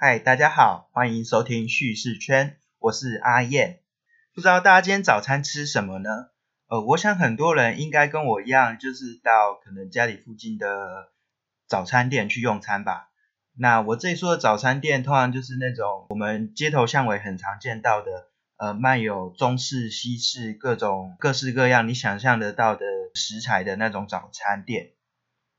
嗨，大家好，欢迎收听叙事圈，我是阿燕。不知道大家今天早餐吃什么呢？呃，我想很多人应该跟我一样，就是到可能家里附近的早餐店去用餐吧。那我这里说的早餐店，通常就是那种我们街头巷尾很常见到的，呃，卖有中式、西式各种各式各样你想象得到的食材的那种早餐店。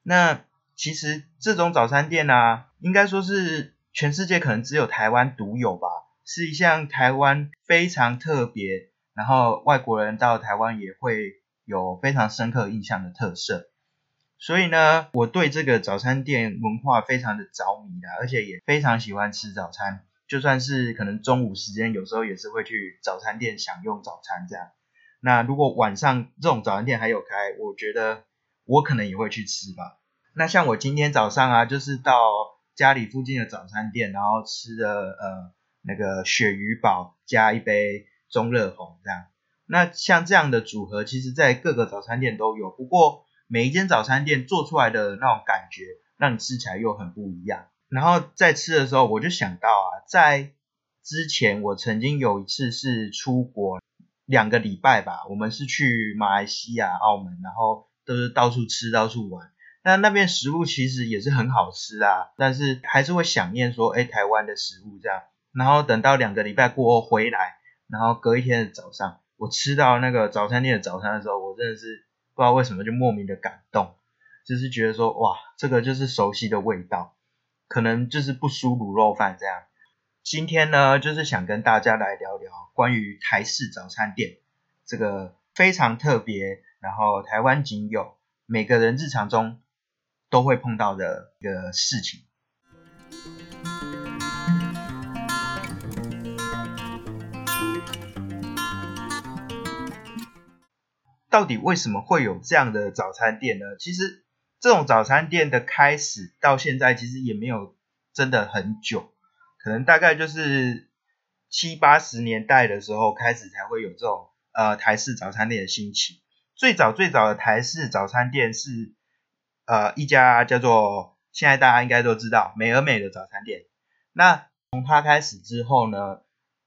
那其实这种早餐店呢，应该说是。全世界可能只有台湾独有吧，是一项台湾非常特别，然后外国人到台湾也会有非常深刻印象的特色。所以呢，我对这个早餐店文化非常的着迷的，而且也非常喜欢吃早餐。就算是可能中午时间，有时候也是会去早餐店享用早餐这样。那如果晚上这种早餐店还有开，我觉得我可能也会去吃吧。那像我今天早上啊，就是到。家里附近的早餐店，然后吃的呃那个鳕鱼堡加一杯中热红这样。那像这样的组合，其实在各个早餐店都有，不过每一间早餐店做出来的那种感觉，让你吃起来又很不一样。然后在吃的时候，我就想到啊，在之前我曾经有一次是出国两个礼拜吧，我们是去马来西亚、澳门，然后都是到处吃、到处玩。那那边食物其实也是很好吃啊，但是还是会想念说，哎，台湾的食物这样。然后等到两个礼拜过后回来，然后隔一天的早上，我吃到那个早餐店的早餐的时候，我真的是不知道为什么就莫名的感动，就是觉得说，哇，这个就是熟悉的味道，可能就是不输卤肉饭这样。今天呢，就是想跟大家来聊聊关于台式早餐店这个非常特别，然后台湾仅有，每个人日常中。都会碰到的一个事情。到底为什么会有这样的早餐店呢？其实这种早餐店的开始到现在，其实也没有真的很久，可能大概就是七八十年代的时候开始才会有这种呃台式早餐店的兴起。最早最早的台式早餐店是。呃，一家叫做现在大家应该都知道美而美的早餐店。那从它开始之后呢，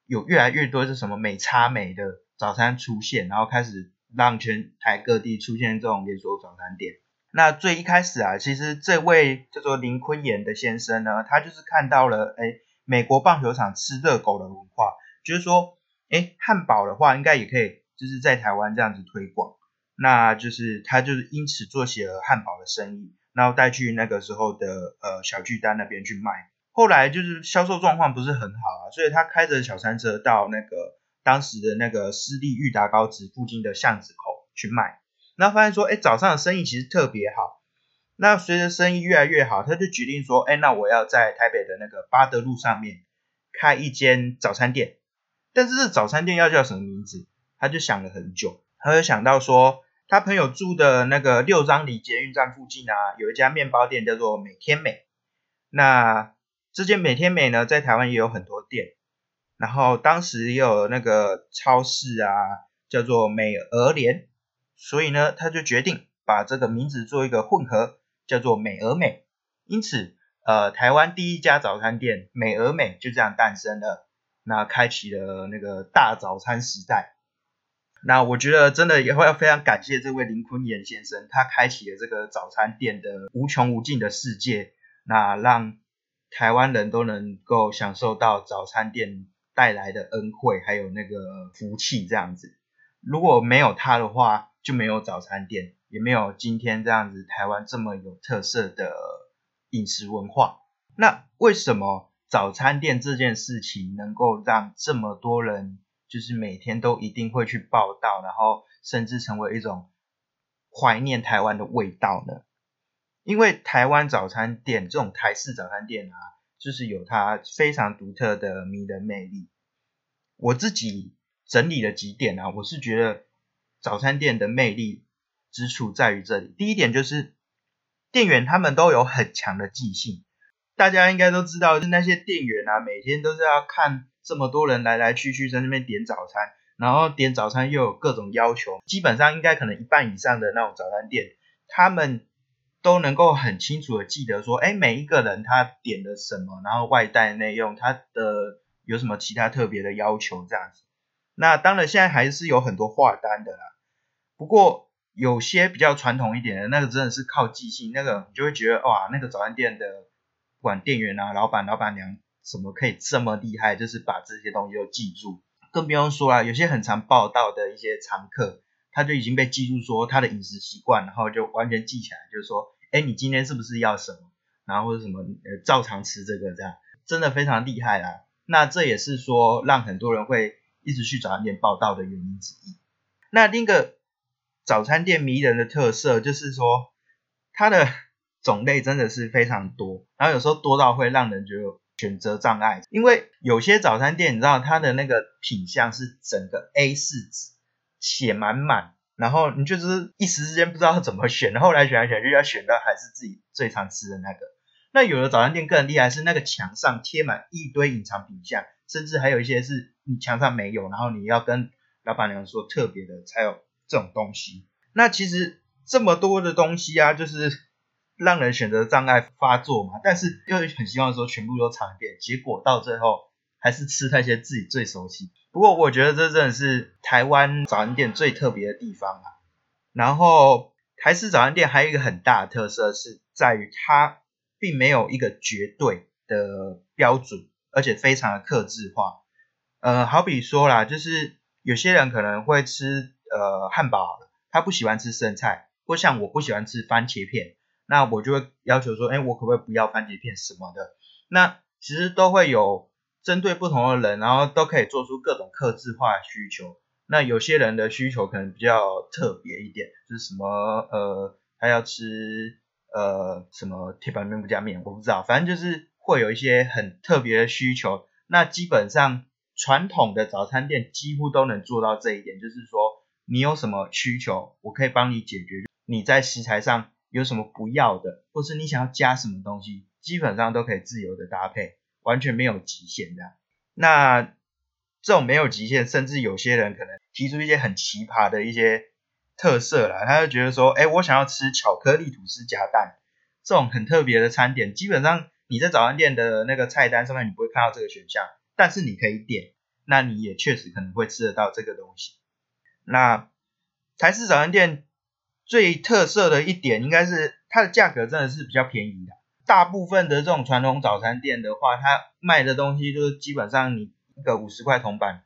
有越来越多是什么美差美的早餐出现，然后开始让全台各地出现这种连锁早餐店。那最一开始啊，其实这位叫做林坤炎的先生呢，他就是看到了哎，美国棒球场吃热狗的文化，就是说哎，汉堡的话应该也可以就是在台湾这样子推广。那就是他就是因此做起了汉堡的生意，然后带去那个时候的呃小巨蛋那边去卖。后来就是销售状况不是很好啊，所以他开着小餐车到那个当时的那个私立裕达高职附近的巷子口去卖。然后发现说，哎，早上的生意其实特别好。那随着生意越来越好，他就决定说，哎，那我要在台北的那个八德路上面开一间早餐店。但是这早餐店要叫什么名字？他就想了很久。他就想到说，他朋友住的那个六张里捷运站附近啊，有一家面包店叫做每天美。那这间每天美呢，在台湾也有很多店。然后当时也有那个超市啊，叫做美俄联。所以呢，他就决定把这个名字做一个混合，叫做美俄美。因此，呃，台湾第一家早餐店美俄美就这样诞生了，那开启了那个大早餐时代。那我觉得真的也会要非常感谢这位林坤炎先生，他开启了这个早餐店的无穷无尽的世界，那让台湾人都能够享受到早餐店带来的恩惠，还有那个福气这样子。如果没有他的话，就没有早餐店，也没有今天这样子台湾这么有特色的饮食文化。那为什么早餐店这件事情能够让这么多人？就是每天都一定会去报道，然后甚至成为一种怀念台湾的味道呢。因为台湾早餐店这种台式早餐店啊，就是有它非常独特的迷人魅力。我自己整理了几点啊，我是觉得早餐店的魅力之处在于这里。第一点就是店员他们都有很强的记性，大家应该都知道，是那些店员啊，每天都是要看。这么多人来来去去在那边点早餐，然后点早餐又有各种要求，基本上应该可能一半以上的那种早餐店，他们都能够很清楚的记得说，哎，每一个人他点了什么，然后外带内用，他的有什么其他特别的要求这样子。那当然现在还是有很多划单的啦，不过有些比较传统一点的那个真的是靠记性，那个你就会觉得哇，那个早餐店的不管店员啊、老板、老板娘什么可以这么厉害，就是把这些东西都记住。更不用说啦，有些很常报道的一些常客。他就已经被记住说他的饮食习惯，然后就完全记起来，就是说，哎，你今天是不是要什么，然后或者什么，呃，照常吃这个这样，真的非常厉害啦。那这也是说让很多人会一直去早餐店报道的原因之一。那另一个早餐店迷人的特色就是说，它的种类真的是非常多，然后有时候多到会让人觉得选择障碍，因为有些早餐店你知道它的那个品相是整个 A 四纸。写满满，然后你就是一时之间不知道怎么选，后来选来选去要选到还是自己最常吃的那个。那有的早餐店更厉害，是那个墙上贴满一堆隐藏品相，甚至还有一些是你墙上没有，然后你要跟老板娘说特别的才有这种东西。那其实这么多的东西啊，就是让人选择障碍发作嘛。但是又很希望说全部都尝一遍，结果到最后还是吃那些自己最熟悉。不过我觉得这真的是台湾早餐店最特别的地方啊。然后台式早餐店还有一个很大的特色是在于它并没有一个绝对的标准，而且非常的克制化。呃，好比说啦，就是有些人可能会吃呃汉堡，他不喜欢吃生菜，或像我不喜欢吃番茄片，那我就会要求说，哎，我可不可以不要番茄片什么的？那其实都会有。针对不同的人，然后都可以做出各种克制化需求。那有些人的需求可能比较特别一点，就是什么呃，他要吃呃什么铁板面不加面，我不知道，反正就是会有一些很特别的需求。那基本上传统的早餐店几乎都能做到这一点，就是说你有什么需求，我可以帮你解决。你在食材上有什么不要的，或是你想要加什么东西，基本上都可以自由的搭配。完全没有极限的，那这种没有极限，甚至有些人可能提出一些很奇葩的一些特色啦，他就觉得说，哎，我想要吃巧克力吐司夹蛋，这种很特别的餐点，基本上你在早餐店的那个菜单上面你不会看到这个选项，但是你可以点，那你也确实可能会吃得到这个东西。那台式早餐店最特色的一点，应该是它的价格真的是比较便宜的。大部分的这种传统早餐店的话，它卖的东西就是基本上你一个五十块铜板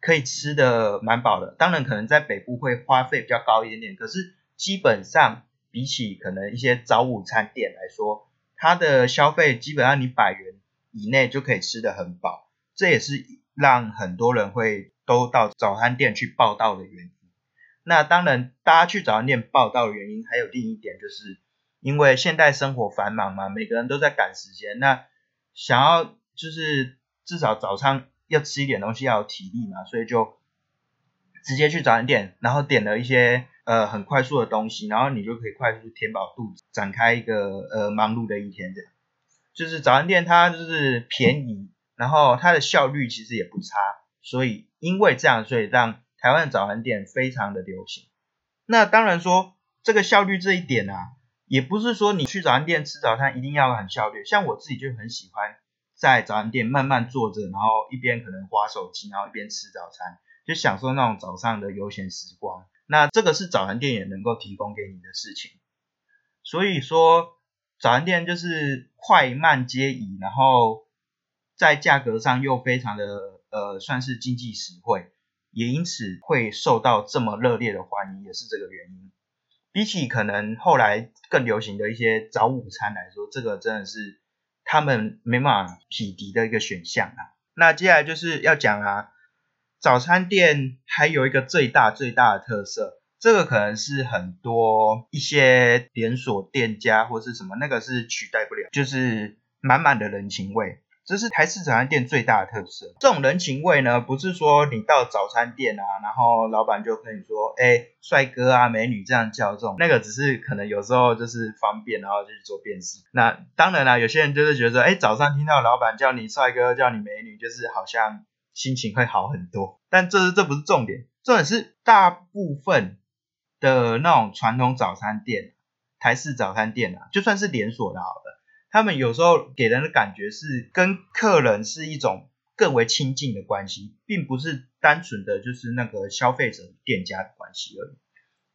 可以吃的蛮饱的。当然可能在北部会花费比较高一点点，可是基本上比起可能一些早午餐店来说，它的消费基本上你百元以内就可以吃的很饱。这也是让很多人会都到早餐店去报道的原因。那当然大家去早餐店报道的原因还有另一点就是。因为现代生活繁忙嘛，每个人都在赶时间，那想要就是至少早餐要吃一点东西，要有体力嘛，所以就直接去早餐店，然后点了一些呃很快速的东西，然后你就可以快速填饱肚子，展开一个呃忙碌的一天。这样就是早餐店它就是便宜，然后它的效率其实也不差，所以因为这样，所以让台湾的早餐店非常的流行。那当然说这个效率这一点啊。也不是说你去早餐店吃早餐一定要很效率，像我自己就很喜欢在早餐店慢慢坐着，然后一边可能划手机，然后一边吃早餐，就享受那种早上的悠闲时光。那这个是早餐店也能够提供给你的事情。所以说早餐店就是快慢皆宜，然后在价格上又非常的呃算是经济实惠，也因此会受到这么热烈的欢迎，也是这个原因。比起可能后来更流行的一些早午餐来说，这个真的是他们没办法匹敌的一个选项啊。那接下来就是要讲啊，早餐店还有一个最大最大的特色，这个可能是很多一些连锁店家或是什么那个是取代不了，就是满满的人情味。这是台式早餐店最大的特色。这种人情味呢，不是说你到早餐店啊，然后老板就跟你说，哎，帅哥啊，美女这样叫这种，那个只是可能有时候就是方便，然后就去做辨识。那当然啦，有些人就是觉得，哎，早上听到老板叫你帅哥，叫你美女，就是好像心情会好很多。但这这不是重点，重点是大部分的那种传统早餐店，台式早餐店啊，就算是连锁的好了，他们有时候给人的感觉是跟客人是一种更为亲近的关系，并不是单纯的就是那个消费者店家的关系而已。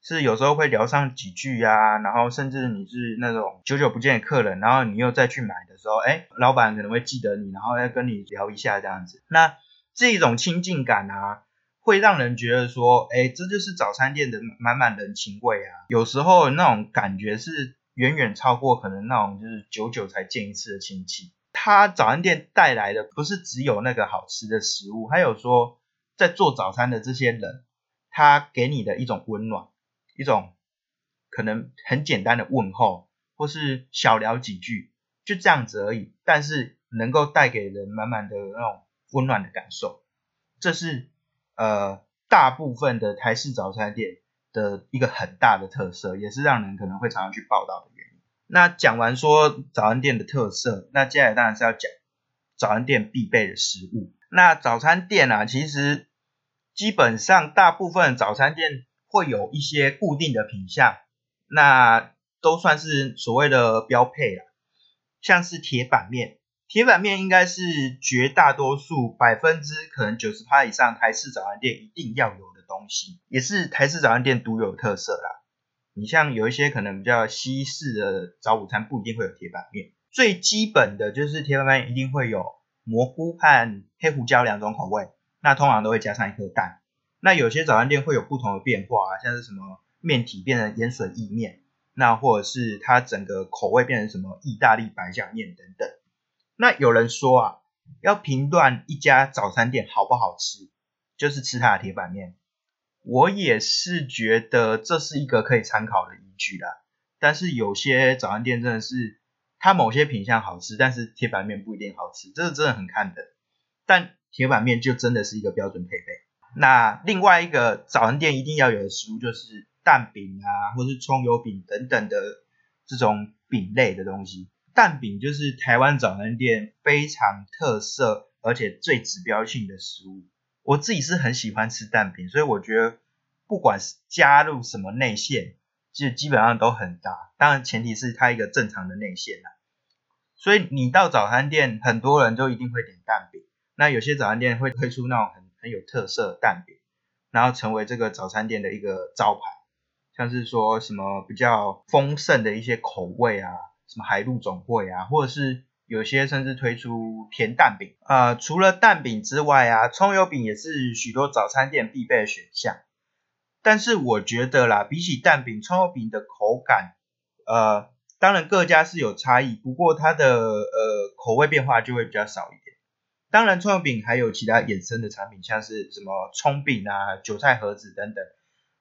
是有时候会聊上几句呀，然后甚至你是那种久久不见的客人，然后你又再去买的时候，哎，老板可能会记得你，然后要跟你聊一下这样子。那这种亲近感啊，会让人觉得说，哎，这就是早餐店的满满人情味啊。有时候那种感觉是远远超过可能那种就是久久才见一次的亲戚。他早餐店带来的不是只有那个好吃的食物，还有说在做早餐的这些人，他给你的一种温暖。一种可能很简单的问候，或是小聊几句，就这样子而已。但是能够带给人满满的那种温暖的感受，这是呃大部分的台式早餐店的一个很大的特色，也是让人可能会常常去报道的原因。那讲完说早餐店的特色，那接下来当然是要讲早餐店必备的食物。那早餐店啊，其实基本上大部分早餐店。会有一些固定的品相，那都算是所谓的标配了。像是铁板面，铁板面应该是绝大多数百分之可能九十趴以上台式早餐店一定要有东西，也是台式早餐店独有特色啦。你像有一些可能比较西式的早午餐，不一定会有铁板面。最基本的就是铁板面一定会有蘑菇和黑胡椒两种口味，那通常都会加上一颗蛋。那有些早餐店会有不同的变化啊，像是什么面体变成盐水意面，那或者是它整个口味变成什么意大利白酱面等等。那有人说啊，要评断一家早餐店好不好吃，就是吃它的铁板面。我也是觉得这是一个可以参考的依据啦。但是有些早餐店真的是它某些品相好吃，但是铁板面不一定好吃，这个真的很看的。但铁板面就真的是一个标准配备。那另外一个早餐店一定要有的食物就是蛋饼啊，或是葱油饼等等的这种饼类的东西。蛋饼就是台湾早餐店非常特色而且最指标性的食物。我自己是很喜欢吃蛋饼，所以我觉得不管是加入什么内馅，其实基本上都很搭。当然前提是它一个正常的内馅啦。所以你到早餐店，很多人就一定会点蛋饼。那有些早餐店会推出那种很很有特色蛋饼，然后成为这个早餐店的一个招牌，像是说什么比较丰盛的一些口味啊，什么海陆总会啊，或者是有些甚至推出甜蛋饼啊。除了蛋饼之外啊，葱油饼也是许多早餐店必备的选项。但是我觉得啦，比起蛋饼，葱油饼的口感，呃，当然各家是有差异，不过它的呃口味变化就会比较少一点。当然，葱油饼还有其他衍生的产品，像是什么葱饼啊、韭菜盒子等等，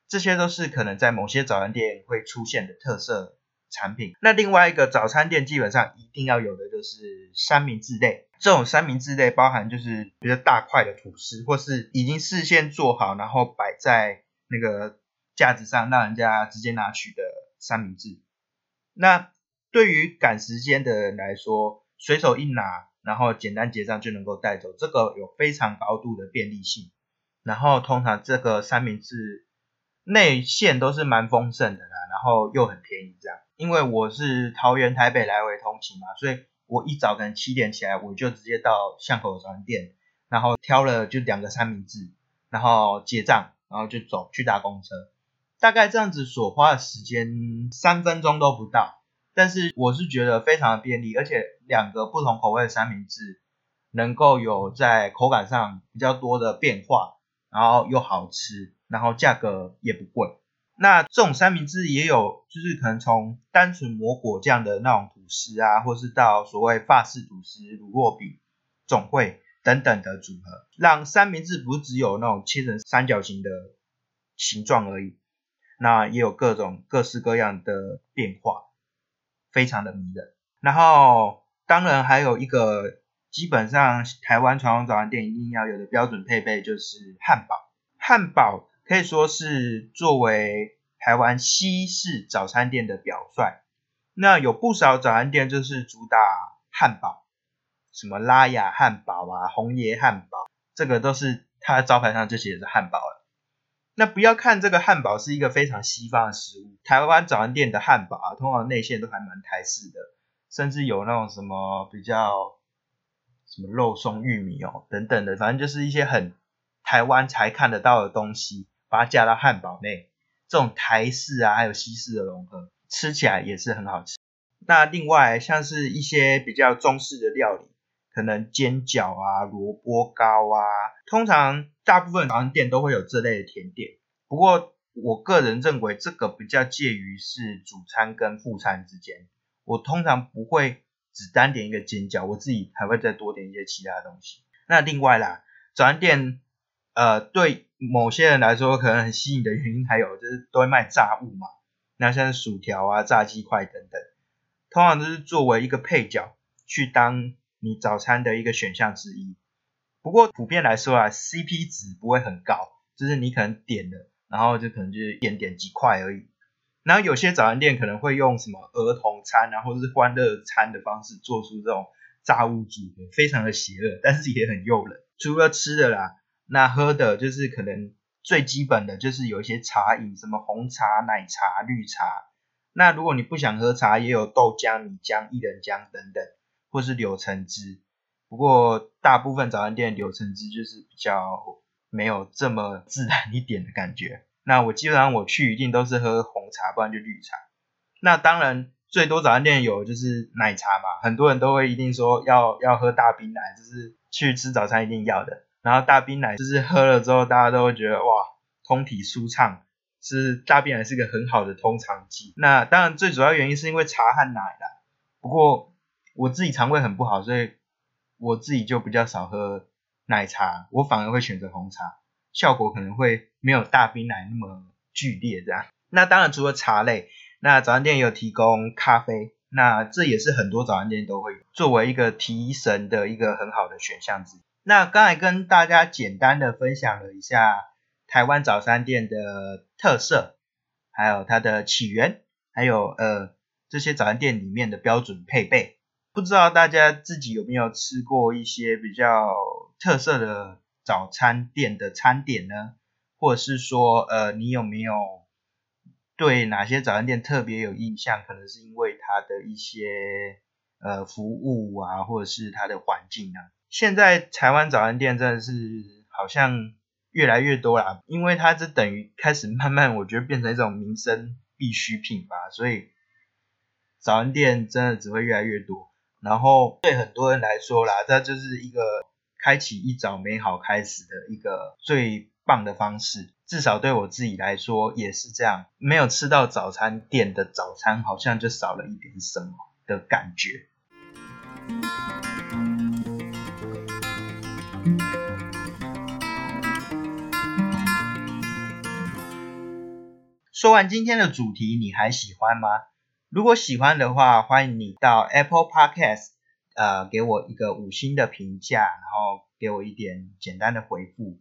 这些都是可能在某些早餐店会出现的特色产品。那另外一个早餐店基本上一定要有的就是三明治类，这种三明治类包含就是比较大块的吐司，或是已经事先做好，然后摆在那个架子上，让人家直接拿取的三明治。那对于赶时间的人来说，随手一拿。然后简单结账就能够带走，这个有非常高度的便利性。然后通常这个三明治内馅都是蛮丰盛的啦，然后又很便宜这样。因为我是桃园台北来回通勤嘛，所以我一早可能七点起来，我就直接到巷口早餐店，然后挑了就两个三明治，然后结账，然后就走去搭公车。大概这样子所花的时间三分钟都不到。但是我是觉得非常的便利，而且两个不同口味的三明治能够有在口感上比较多的变化，然后又好吃，然后价格也不贵。那这种三明治也有，就是可能从单纯抹果酱的那种吐司啊，或是到所谓法式吐司、乳酪饼、总会等等的组合，让三明治不只有那种切成三角形的形状而已，那也有各种各式各样的变化。非常的迷人，然后当然还有一个基本上台湾传统早餐店一定要有的标准配备就是汉堡。汉堡可以说是作为台湾西式早餐店的表率。那有不少早餐店就是主打汉堡，什么拉雅汉堡啊、红爷汉堡，这个都是它招牌上就写着汉堡了。那不要看这个汉堡是一个非常西方的食物，台湾早餐店的汉堡啊，通常内馅都还蛮台式的，甚至有那种什么比较什么肉松玉米哦等等的，反正就是一些很台湾才看得到的东西，把它加到汉堡内，这种台式啊还有西式的融合，吃起来也是很好吃。那另外像是一些比较中式的料理。可能煎饺啊、萝卜糕啊，通常大部分早餐店都会有这类的甜点。不过我个人认为这个比较介于是主餐跟副餐之间。我通常不会只单点一个煎饺，我自己还会再多点一些其他东西。那另外啦，早餐店呃对某些人来说可能很吸引的原因，还有就是都会卖炸物嘛，那像薯条啊、炸鸡块等等，通常都是作为一个配角去当。你早餐的一个选项之一，不过普遍来说啊，CP 值不会很高，就是你可能点了，然后就可能就是点点几块而已。然后有些早餐店可能会用什么儿童餐啊，或者是欢乐餐的方式做出这种炸物组合，非常的邪恶，但是也很诱人。除了吃的啦，那喝的就是可能最基本的就是有一些茶饮，什么红茶、奶茶、绿茶。那如果你不想喝茶，也有豆浆、米浆、薏仁浆等等。或是柳橙汁，不过大部分早餐店柳橙汁就是比较没有这么自然一点的感觉。那我基本上我去一定都是喝红茶，不然就绿茶。那当然最多早餐店有就是奶茶嘛，很多人都会一定说要要喝大冰奶，就是去吃早餐一定要的。然后大冰奶就是喝了之后大家都会觉得哇，通体舒畅，是大冰奶是一个很好的通肠剂。那当然最主要原因是因为茶和奶啦，不过。我自己肠胃很不好，所以我自己就比较少喝奶茶，我反而会选择红茶，效果可能会没有大冰奶那么剧烈这样。那当然除了茶类，那早餐店也有提供咖啡，那这也是很多早餐店都会作为一个提神的一个很好的选项之一。那刚才跟大家简单的分享了一下台湾早餐店的特色，还有它的起源，还有呃这些早餐店里面的标准配备。不知道大家自己有没有吃过一些比较特色的早餐店的餐点呢？或者是说，呃，你有没有对哪些早餐店特别有印象？可能是因为它的一些呃服务啊，或者是它的环境啊。现在台湾早餐店真的是好像越来越多啦，因为它这等于开始慢慢，我觉得变成一种民生必需品吧，所以早餐店真的只会越来越多。然后对很多人来说啦，这就是一个开启一早美好开始的一个最棒的方式。至少对我自己来说也是这样。没有吃到早餐店的早餐，好像就少了一点什么的感觉。说完今天的主题，你还喜欢吗？如果喜欢的话，欢迎你到 Apple Podcast，呃，给我一个五星的评价，然后给我一点简单的回复。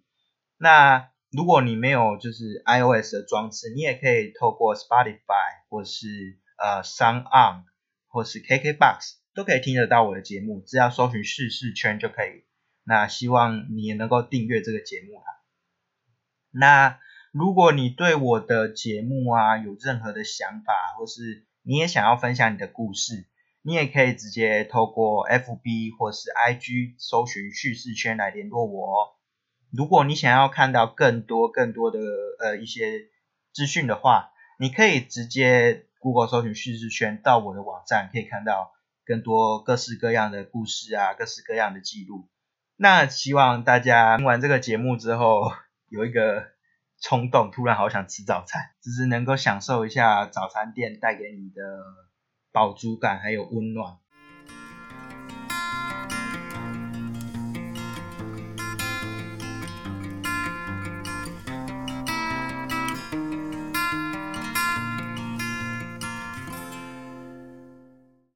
那如果你没有就是 iOS 的装置，你也可以透过 Spotify 或是呃 Sound On 或是 KKBox 都可以听得到我的节目，只要搜寻“事事圈”就可以。那希望你也能够订阅这个节目哈。那如果你对我的节目啊有任何的想法，或是你也想要分享你的故事，你也可以直接透过 FB 或是 IG 搜寻叙事圈来联络我哦。如果你想要看到更多更多的呃一些资讯的话，你可以直接 Google 搜寻叙事圈到我的网站，可以看到更多各式各样的故事啊，各式各样的记录。那希望大家听完这个节目之后 有一个。冲动，突然好想吃早餐，只是能够享受一下早餐店带给你的饱足感还有温暖。